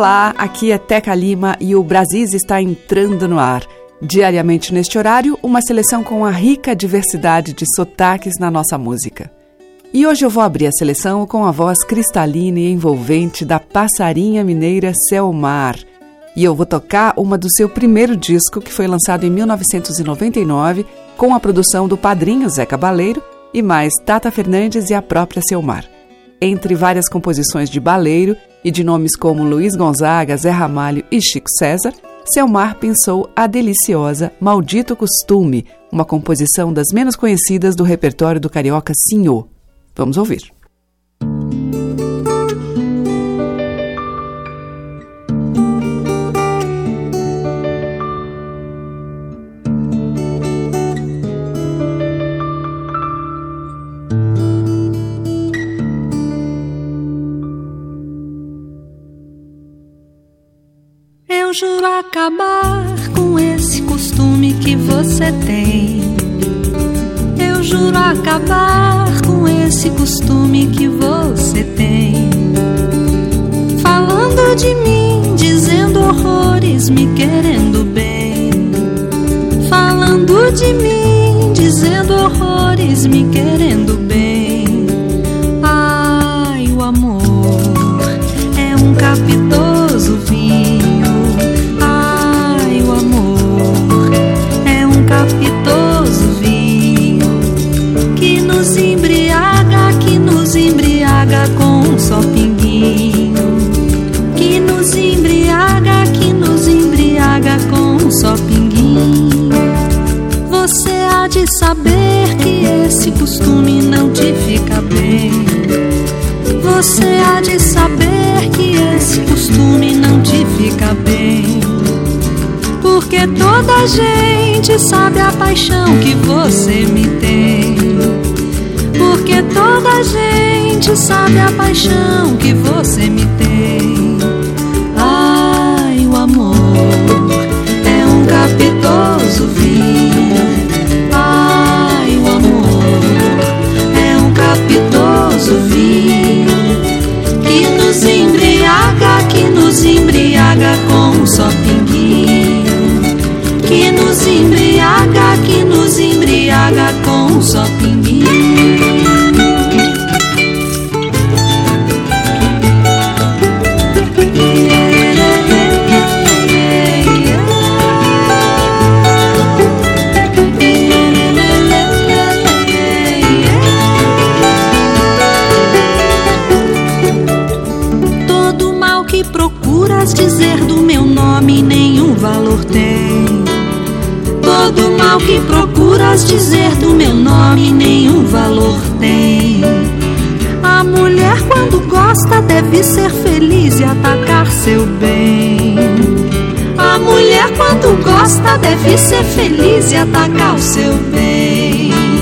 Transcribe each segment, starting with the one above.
Olá, aqui é Teca Lima e o Brasis está entrando no ar. Diariamente neste horário, uma seleção com a rica diversidade de sotaques na nossa música. E hoje eu vou abrir a seleção com a voz cristalina e envolvente da passarinha mineira Selmar. E eu vou tocar uma do seu primeiro disco, que foi lançado em 1999, com a produção do padrinho Zé Cabaleiro e mais Tata Fernandes e a própria Selmar. Entre várias composições de Baleiro e de nomes como Luiz Gonzaga, Zé Ramalho e Chico César, Selmar pensou a deliciosa Maldito Costume, uma composição das menos conhecidas do repertório do carioca Senhor. Vamos ouvir. Eu juro acabar com esse costume que você tem. Eu juro acabar com esse costume que você tem. Falando de mim, dizendo horrores, me querendo bem. Falando de mim, dizendo horrores, me querendo bem. Ai, o amor é um capitoso saber que esse costume não te fica bem. Você há de saber que esse costume não te fica bem. Porque toda gente sabe a paixão que você me tem. Porque toda gente sabe a paixão que você me tem. Com um só pinguinho. Que nos embriaga, que nos embriaga com um só que procuras dizer do meu nome nenhum valor tem. A mulher quando gosta deve ser feliz e atacar seu bem. A mulher quando gosta deve ser feliz e atacar o seu bem.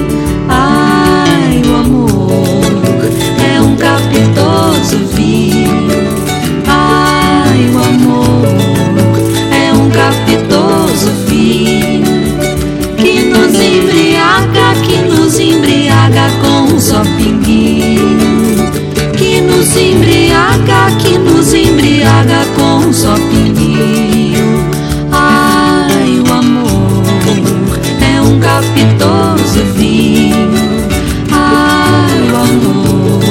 Só pinguinho. Que nos embriaga, que nos embriaga com um só pinguinho. Ai, o amor é um capitoso vinho. Ai, o amor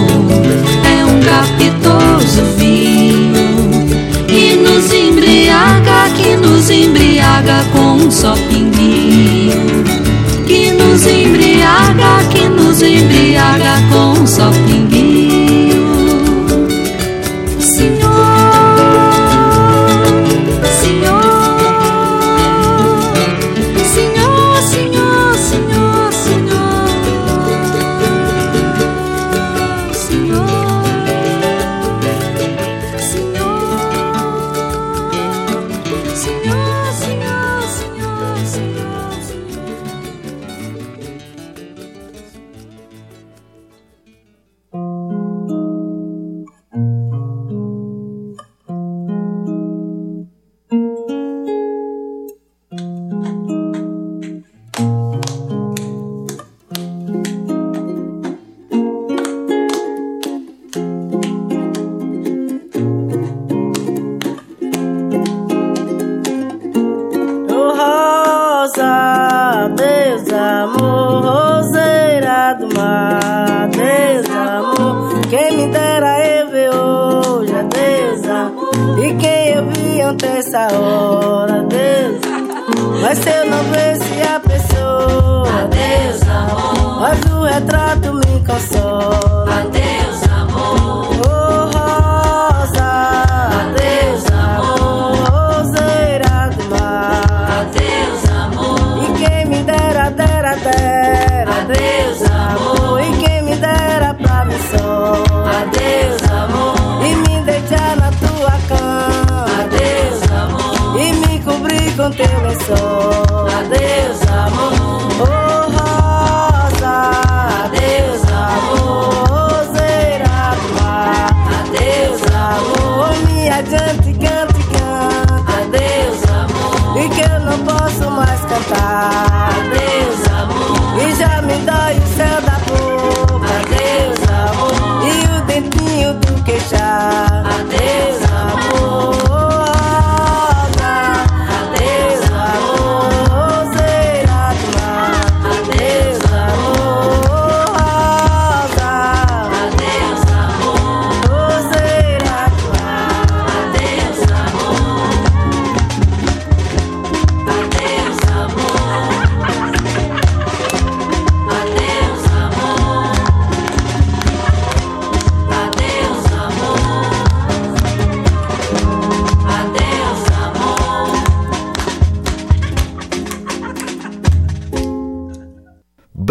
é um capitoso vinho que nos embriaga, que nos embriaga com um só pinguinho. Nos embriaga com um só pinguinho.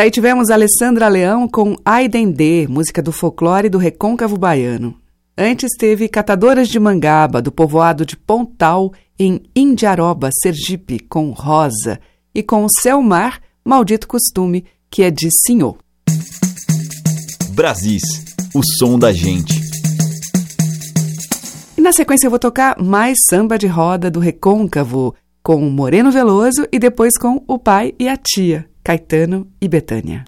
Daí tivemos Alessandra Leão com Aidendê, música do folclore do recôncavo baiano. Antes teve Catadoras de Mangaba, do povoado de Pontal, em Indiaroba, Sergipe, com Rosa. E com Selmar, Maldito Costume, que é de Senhor. Brasis, o som da gente. E na sequência eu vou tocar mais samba de roda do recôncavo, com Moreno Veloso e depois com o pai e a tia. Caetano e Betânia.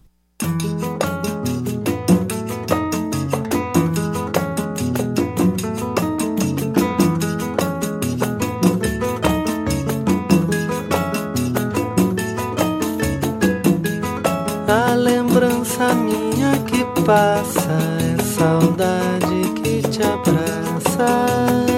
A lembrança minha que passa é saudade que te abraça.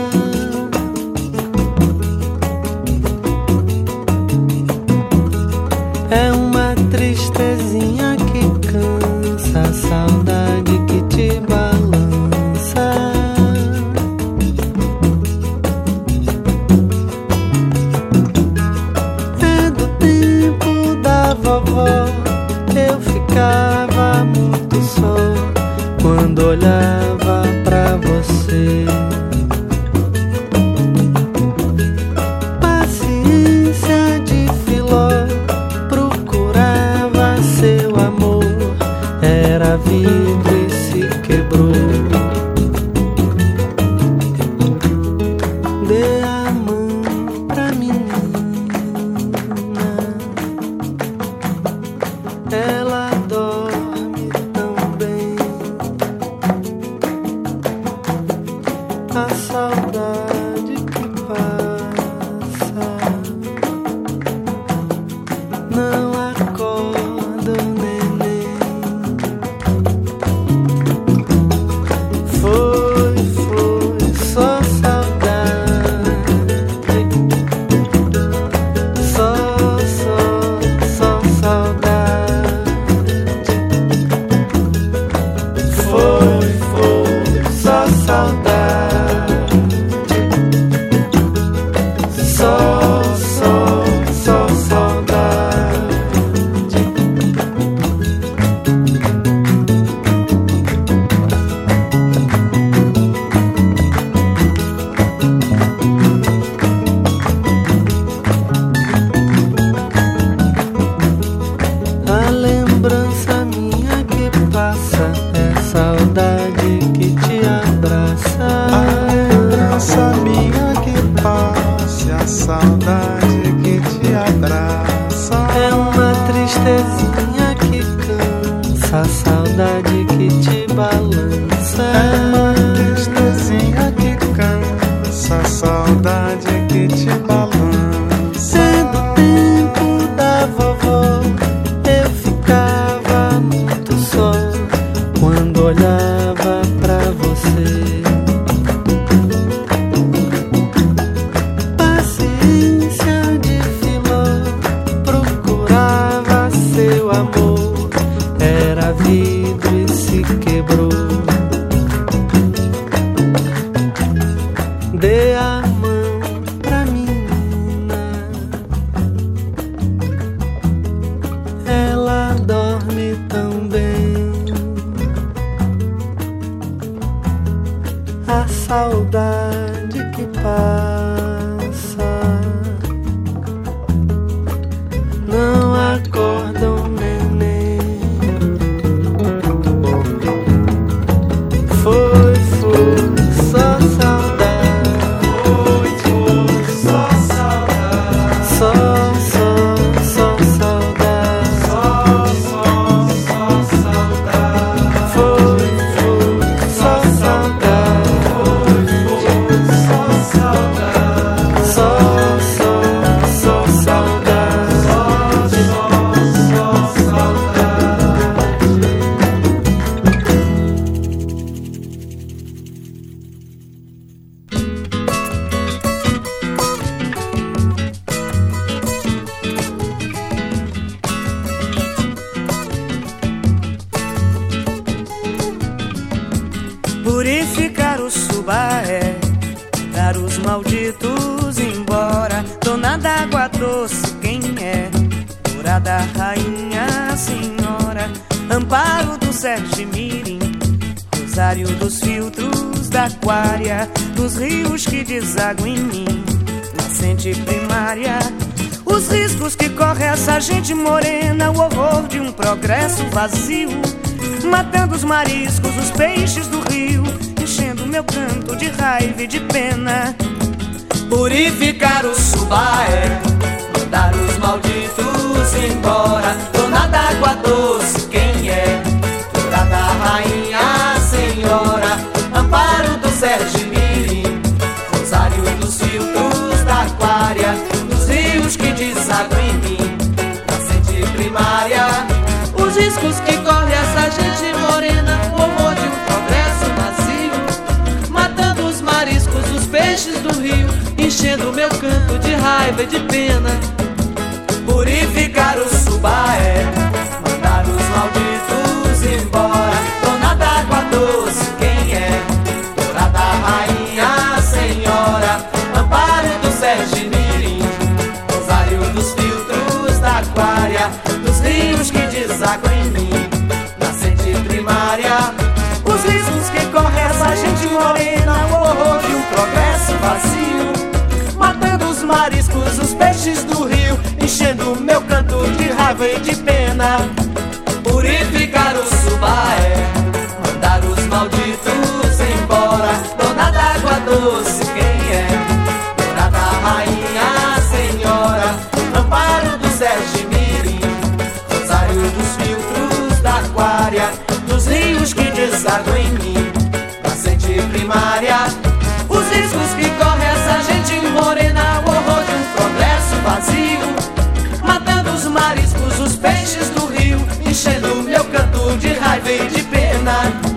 Gente morena, o horror de um progresso vazio, matando os mariscos, os peixes do rio, enchendo meu canto de raiva e de pena. Purificar o subaé, mandar os malditos embora. De pena. Purificar o subaé, mandar os malditos os peixes do rio, enchendo meu canto de raiva e de pena. De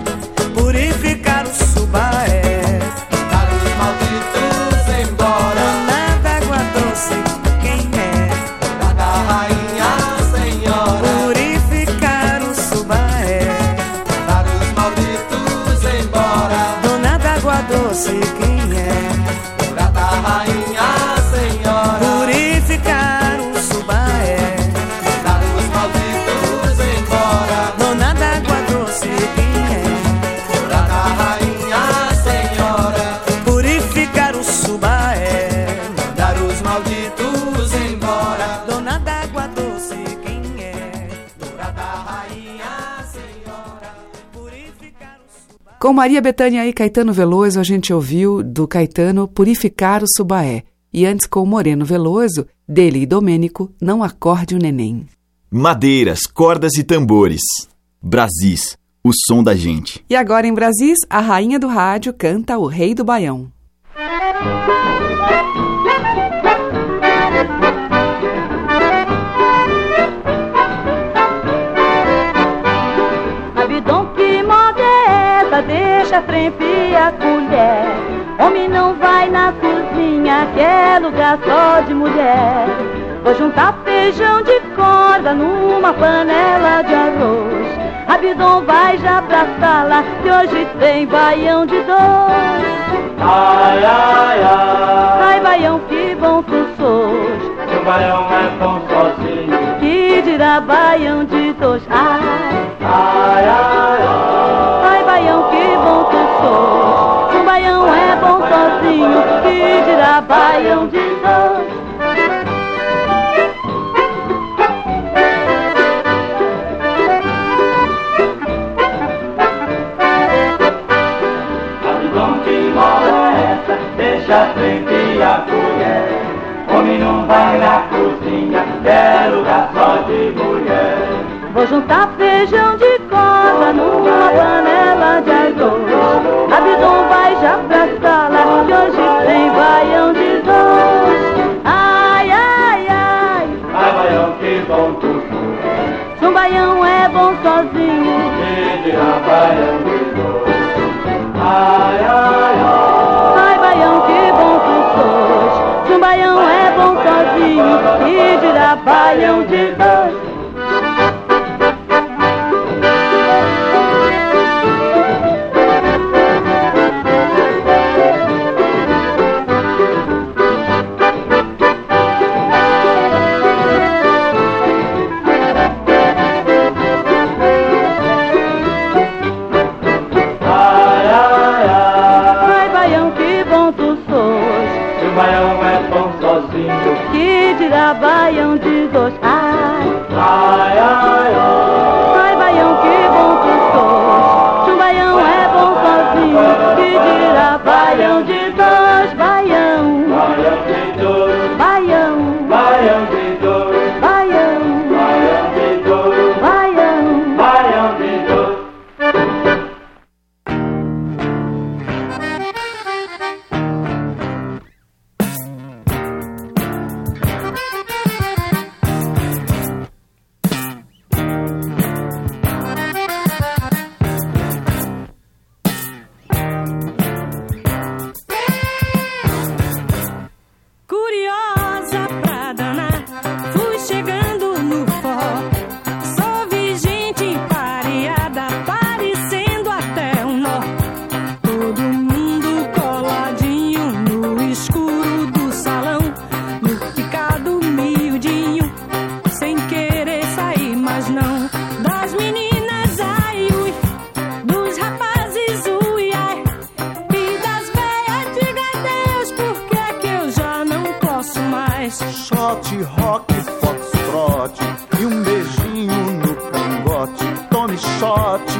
Maria Bethânia e Caetano Veloso, a gente ouviu do Caetano Purificar o Subaé. E antes com o Moreno Veloso, dele e Domênico, Não Acorde o Neném. Madeiras, cordas e tambores. Brasis, o som da gente. E agora em Brasis, a rainha do rádio canta O Rei do Baião. Deixa a frente a colher. Homem não vai na cozinha, que é lugar só de mulher. Vou juntar feijão de corda numa panela de arroz. Abidão vai já pra sala, que hoje tem baião de dois. Ai, ai, ai, Ai, baião, que bom tu sos. o baião é tão sozinho. Que dirá baião de dois. Ai, ai, ai, Baião de essa? Deixa a frente a colher. Homem não vai na cozinha, é lugar só de mulher. Vou juntar feijão de corda numa panela de arroz. Abidão vai já pra sala, que hoje baião de dois. Ai, ai, ai, Ai, baião, que bom tu sos. se um baião é bom sozinho. Que dirá baião de dois. Ai, ai, ai, Ai, baião, que bom tu sos. Se um baião é bom sozinho, que dirá baião de dois. Rock, rock, foxtrot e um beijinho no cangote. Tome shot,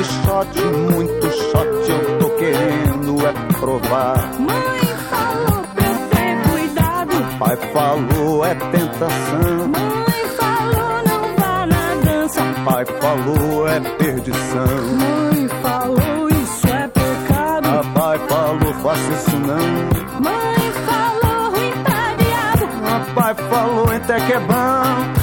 de shot, muito shot eu tô querendo é provar. Mãe falou pra eu ter cuidado. Pai falou é tentação. Mãe falou não vá na dança. Pai falou é perdição. Mãe falou isso é pecado. A pai falou faça isso não. Mãe falou ruim pra diabo. A pai falou até que é bom.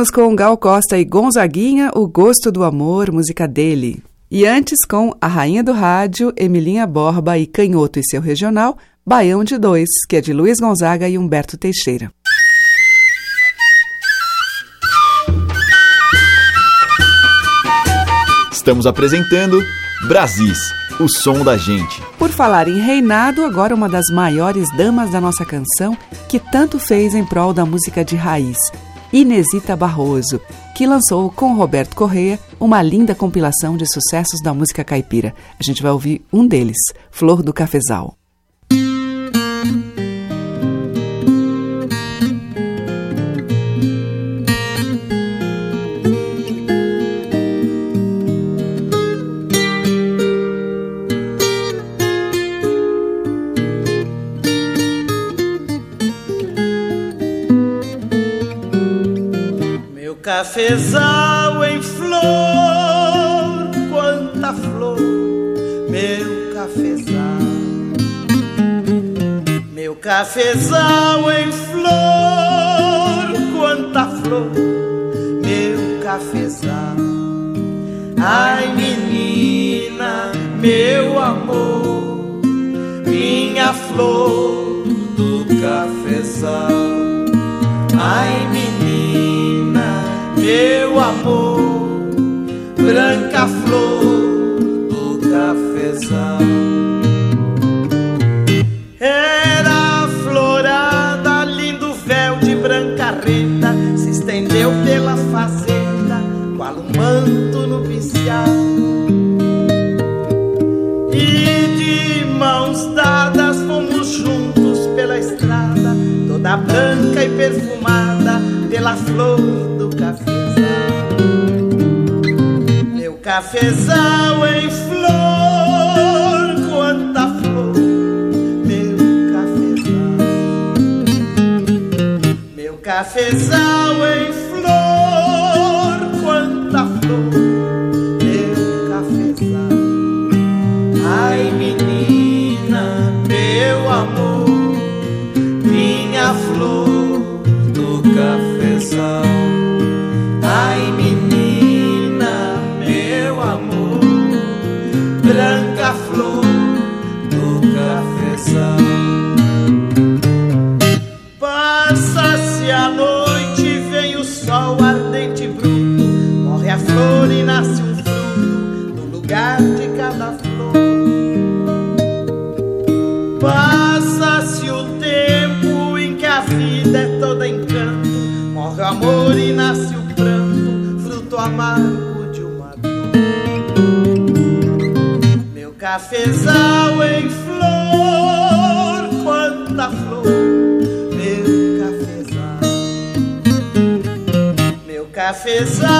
ouvimos com Gal Costa e Gonzaguinha O Gosto do Amor, música dele. E antes com A Rainha do Rádio, Emilinha Borba e Canhoto e seu regional, Baião de Dois, que é de Luiz Gonzaga e Humberto Teixeira. Estamos apresentando Brasis, o som da gente. Por falar em reinado, agora uma das maiores damas da nossa canção, que tanto fez em prol da música de raiz. Inesita Barroso, que lançou com Roberto Correia uma linda compilação de sucessos da música caipira. A gente vai ouvir um deles, Flor do Cafezal. Cafezal em flor, quanta flor, meu cafezal. Meu cafezal em flor, quanta flor, meu cafezal. Ai, menina, meu amor, minha flor do cafezal. Ai, meu amor, branca flor do cafezal. Era florada, lindo véu de branca renda, se estendeu pela fazenda, qual um manto nupcial. E de mãos dadas fomos juntos pela estrada, toda branca e perfumada pela flor cafezal em flor, quanta flor, meu cafezal, meu cafezal em flor, quanta flor, cafezal em flor, quanta flor, meu cafezal. Meu cafezal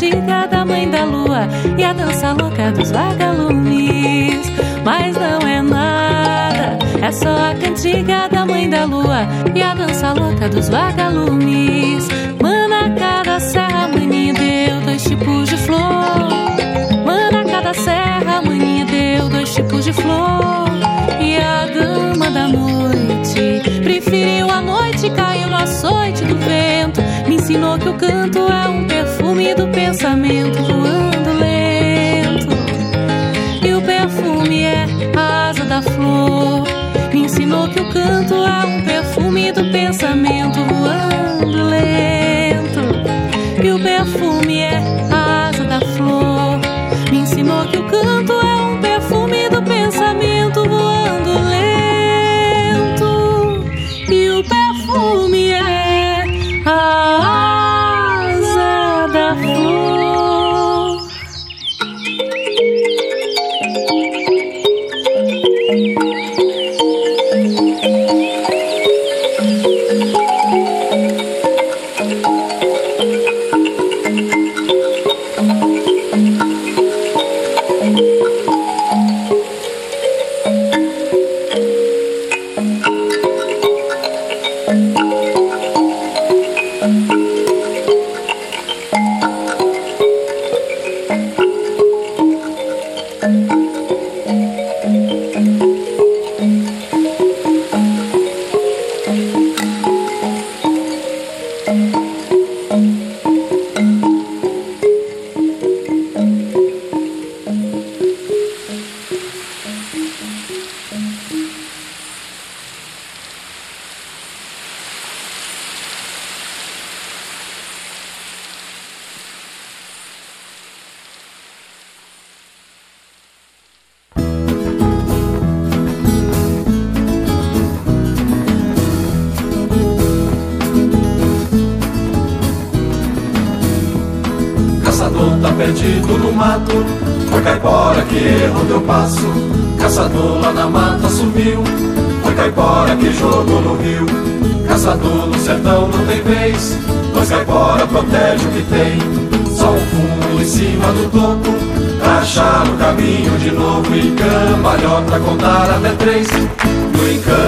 cantiga da mãe da lua e a dança louca dos vagalumes, mas não é nada. É só a cantiga da mãe da lua e a dança louca dos vagalumes. Mana cada serra, maninha deu dois tipos de flor. Mana cada serra, maninha deu dois tipos de flor. ensinou que o canto é um perfume do pensamento voando lento. E o perfume é a asa da flor. Me ensinou que o canto é um perfume do pensamento voando lento. E o perfume é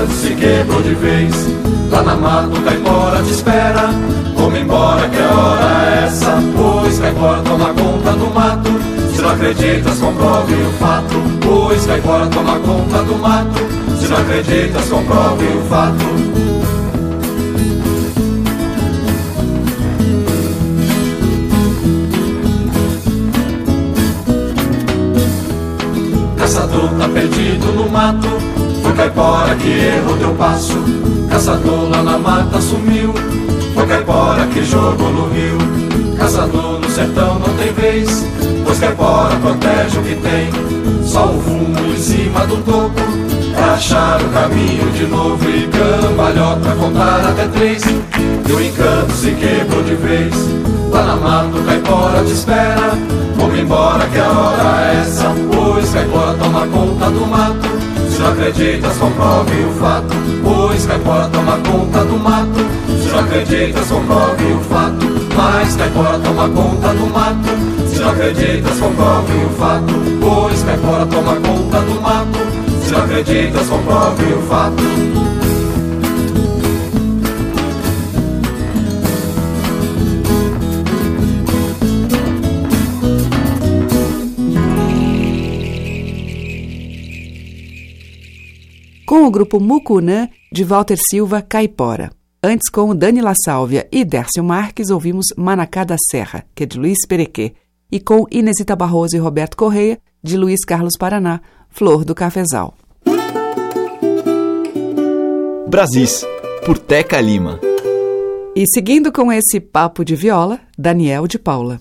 Se quebrou de vez Lá na mata o caipora te espera. Vamos embora que a hora é essa Pois caipora toma conta do mato. Se não acreditas comprove o fato Pois caipora toma conta do mato. Se não acreditas comprove o fato. Caçador tá perdido no mato Foi caipora que errou teu passo. Caçador lá na mata sumiu. Foi caipora que jogou no rio. Caçador no sertão não tem vez. Pois caipora protege o que tem. Só o fumo em cima do topo. Pra achar o caminho de novo E cambalhota contar até três. E o encanto se quebrou de vez. Lá na mata caipora te espera. Vamos embora que a hora é essa. Pois caipora toma conta do mato Não acreditas comprove o fato. Pois caipora toma conta do mato. Se não acreditas comprove o fato. Mas caipora toma conta do mato. Se não acreditas comprove o fato. Pois caipora toma conta do mato. Se não acreditas comprove o fato Com o grupo Mucunã, de Walter Silva, Caipora. Antes, com Dani La Sálvia e Dércio Marques, ouvimos Manacá da Serra, que é de Luiz Perequê. E com Inesita Barroso e Roberto Correia, de Luiz Carlos Paraná, Flor do Cafezal. Brasis, por Teca Lima. E seguindo com esse papo de viola, Daniel de Paula.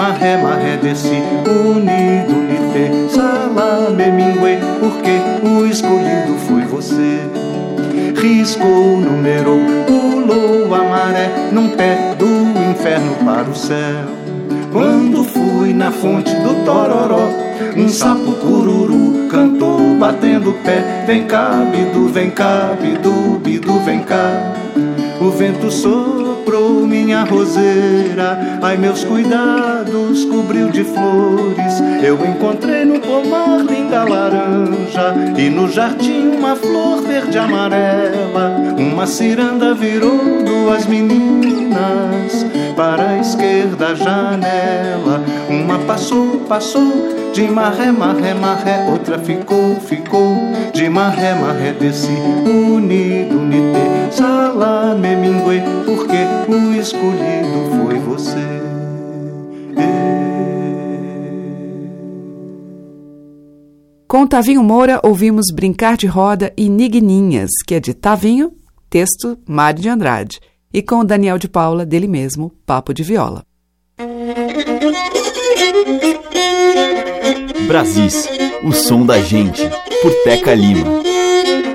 Ficou de maré, maré. Desci unido, unite, salame, mingue. Porque o escolhido foi você. Riscou, numerou, pulou a maré num pé do inferno para o céu. Quando fui na fonte do Tororó, um sapo cururu cantou batendo pé. Vem cá, bidu, vem cá, bidu, bidu, vem cá. O vento soprou minha roseira, ai meus cuidados cobriu de flores. Eu encontrei no pomar linda laranja e no jardim uma flor verde amarela. Uma ciranda virou duas meninas para a esquerda janela. Uma passou, passou de maré, maré, maré. Outra ficou, ficou de maré, maré. Desci unido, unite, salame, mingue. Porque o escolhido foi você. Com Tavinho Moura, ouvimos Brincar de Roda e Nigninhas, que é de Tavinho, texto Mário de Andrade, e com Daniel de Paula, dele mesmo, Papo de Viola. Brasis, o som da gente, por Teca Lima.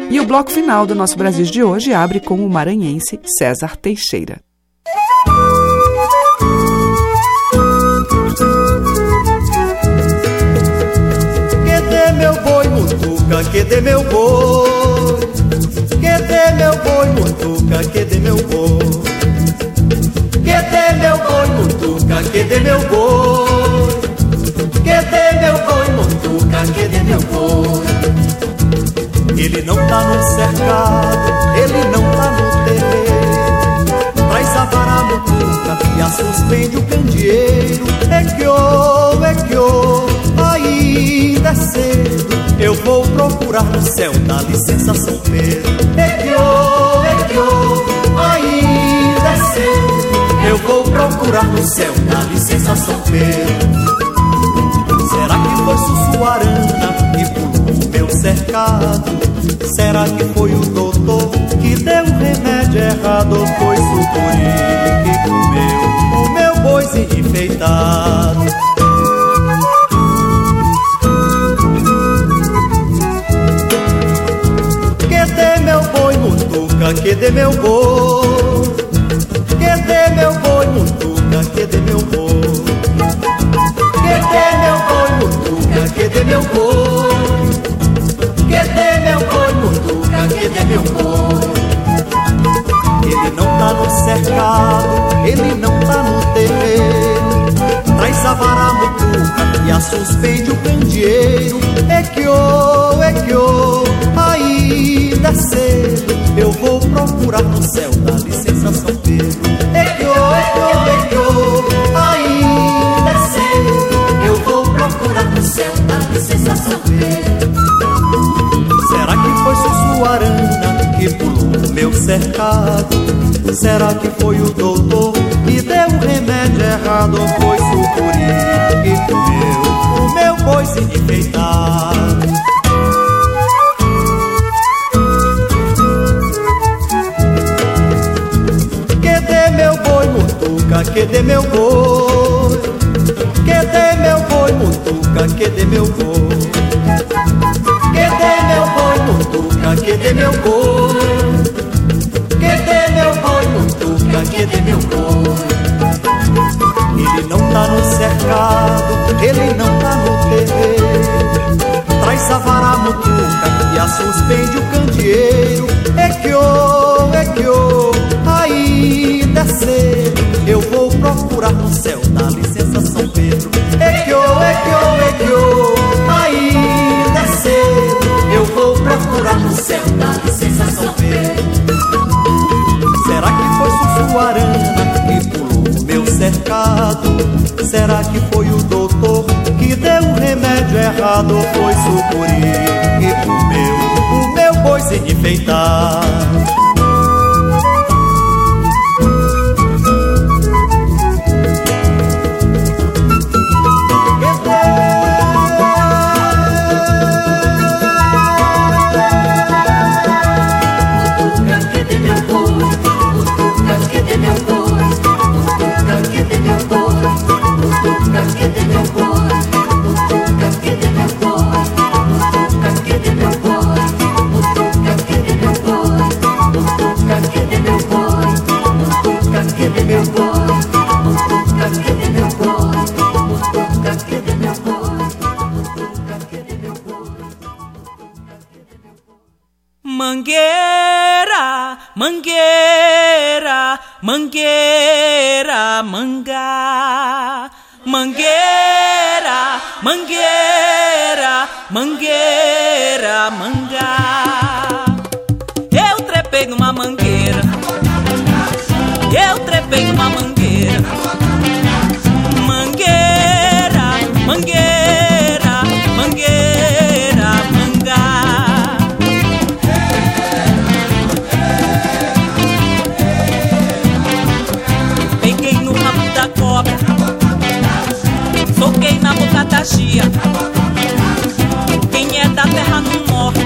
E o bloco final do nosso Brasil de hoje abre com o maranhense César Teixeira. Cadê meu boi, mutuca? Cadê meu boi? Meu boi, mutuca? Cadê meu boi? Cadê meu boi, mutuca? Cadê meu boi? Cadê meu boi, mutuca? Cadê meu boi? Ele não tá no cercado, ele não tá no terreiro. Traz a vara mutuca e a suspende o candeeiro. É que ô, é que ô, ainda é cedo. Eu vou procurar no céu da licença São Pedro. Procurar no céu da licença São. Será que foi Sussuarana que pulou o meu cercado? Será que foi o doutor que deu o remédio errado? Ou foi Sucuri que comeu o meu boizinho enfeitado? Cadê meu boi, mutuca? Cadê meu boi? Cadê meu boi, mutuca? Cadê meu boi? Mutuca? Cadê meu boi? Cadê meu boi, mutuca? Cadê meu boi? Ele não tá no cercado, ele não tá no terreiro. Traz a vara mutuca e a suspende o candeeiro. É que ô, é que ô, ainda é cedo. Eu vou procurar no céu da licença São Pedro. É que ô, é que ô, é que ô, São Pedro. Será que foi Sussuarana que pulou meu cercado? Será que foi o doutor que deu o remédio errado? Ou foi Sucuri que comeu o meu boizinho enfeitado? Cadê meu boi, mutuca? Cadê meu boi? Cadê meu boi, mutuca? Cadê meu boi? Cadê meu boi, mutuca? Cadê meu boi? Cadê meu boi, mutuca? Cadê meu boi? Ele não tá no cercado, ele não tá no terreiro. Traz a vara mutuca e a suspende o candeeiro. É que ô, é que ô, ainda é cedo. Eu vou procurar no céu, dá licença São que ô, é que ô, é que ô, ainda é cedo. Eu vou procurar no céu, licença São Pedro. Será que foi Sussuarana que pulou o meu cercado? Será que foi o doutor que deu o remédio errado? Foi sucuri que comeu o meu boi sem enfeitar? Mangueira, mangueira, mangueira, mangá. Mangueira, mangueira, mangueira, mangá. Eu trepei numa mangueira. Eu trepei numa mangueira. Chia. Quem é da terra não morre,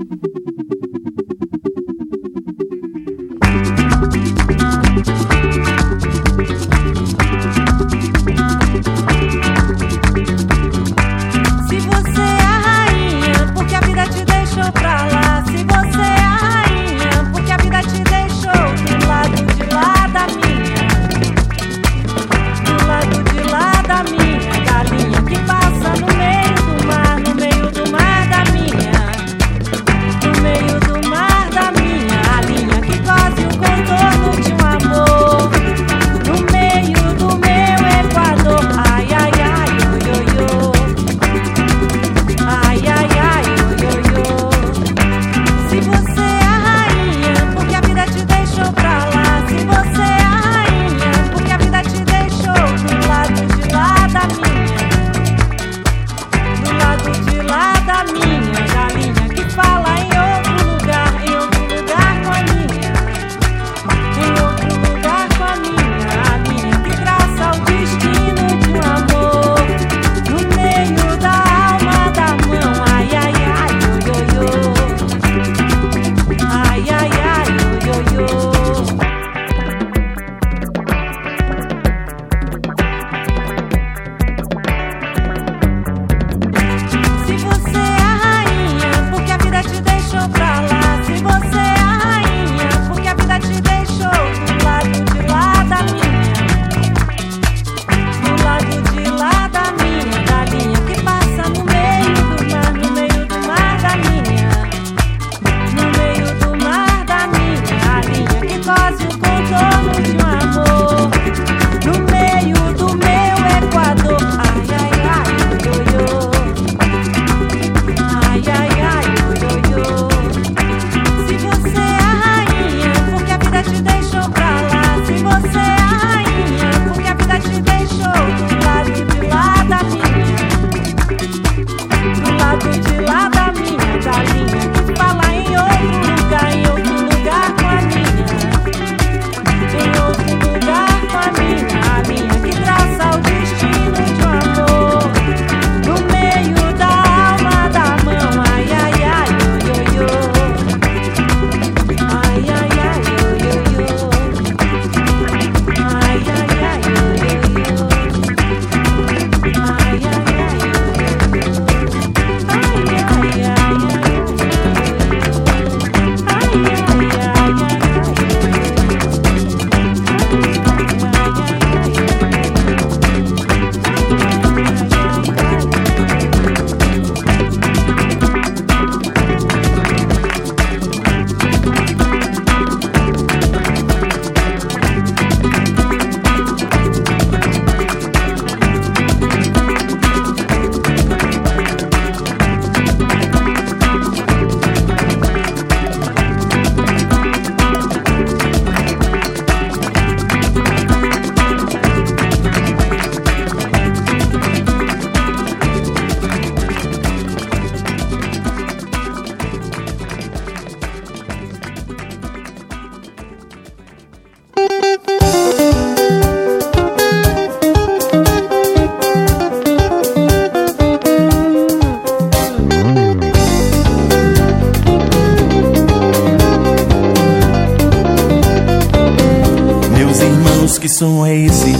Som é esse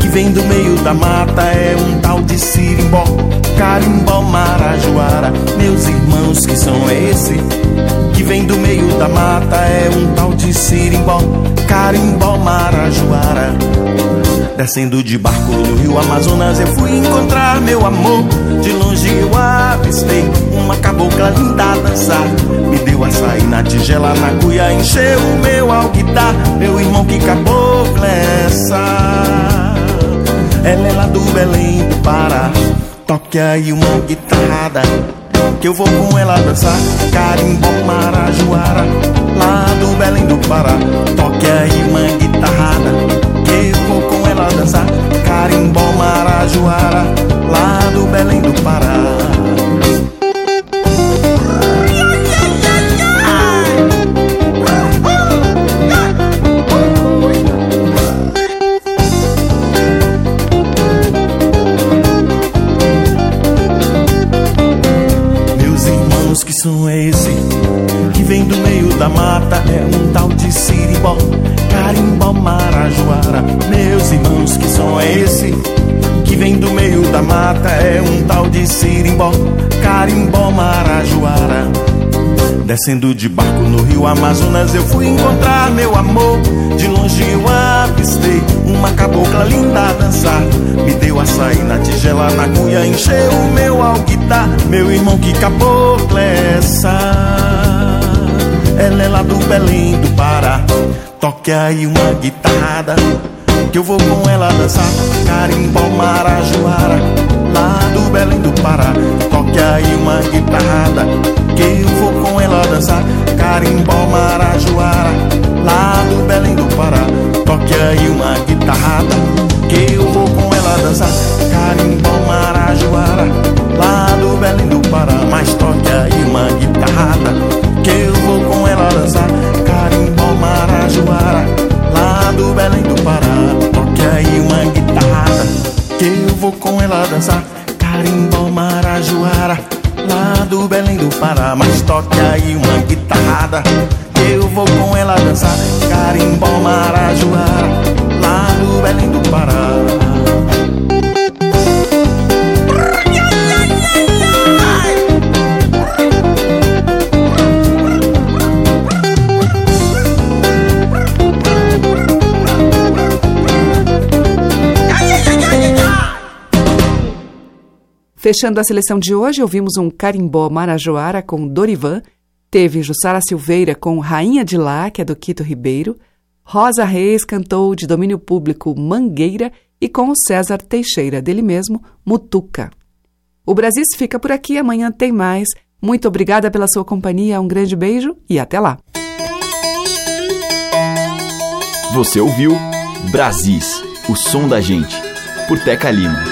que vem do meio da mata? É um tal de sirimbó, carimbó, marajoara. Meus irmãos, que som é esse que vem do meio da mata? É um tal de sirimbó, carimbó, marajoara. Descendo de barco no rio Amazonas, eu fui encontrar meu amor. De longe eu avistei uma cabocla linda a dançar. Me deu açaí na tigela, na cuia, encheu o meu alguidar. Meu irmão, que cabocla é essa? Ela é lá do Belém do Pará. Toque aí uma guitarrada que eu vou com ela dançar. Carimbó, Marajoara, lá do Belém do Pará. Toque aí uma guitarrada ela dançar Carimbó, Marajoara, lá do Belém do Pará. Meus irmãos, que som é esse? Que vem do meio da mata, é um tal de siribó carimbó, marajoara. Meus irmãos, que som é esse? Que vem do meio da mata É um tal de sirimbó, carimbó, marajoara. Descendo de barco no rio Amazonas Eu fui encontrar meu amor. De longe eu avistei Uma cabocla linda a dançar. Me deu açaí na tigela Na cuia encheu o meu alquitar. Meu irmão, que cabocla é essa? Ela é lá do Belém do Pará. Toque aí uma guitarrada Que eu vou com ela dançar. Carimbó, Marajoara Lá do Belém do Pará. Toque aí uma guitarrada Que eu vou com ela dançar. Carimbó, Marajoara Lá do Belém do Pará. Toque aí uma guitarrada Que eu vou com ela dançar. Carimbó, Marajoara Lá do Belém do Pará. Mas toque aí uma guitarrada Que eu vou com ela dançar. Carimbó, do Belém do Pará. Toque aí uma guitarrada Que eu vou com ela dançar. Carimbó, Marajoara Lá do Belém do Pará. Mas toque aí uma guitarrada Que eu vou com ela dançar. Carimbó, Marajoara Lá do Belém do Pará Fechando a seleção de hoje, ouvimos um carimbó marajoara com Dorivan, teve Jussara Silveira com Rainha de Lá, que é do Quito Ribeiro, Rosa Reis cantou de domínio público Mangueira e com César Teixeira, dele mesmo, Mutuca. O Brasil fica por aqui, amanhã tem mais. Muito obrigada pela sua companhia, um grande beijo e até lá. Você ouviu Brasis, o som da gente, por Teca Lima.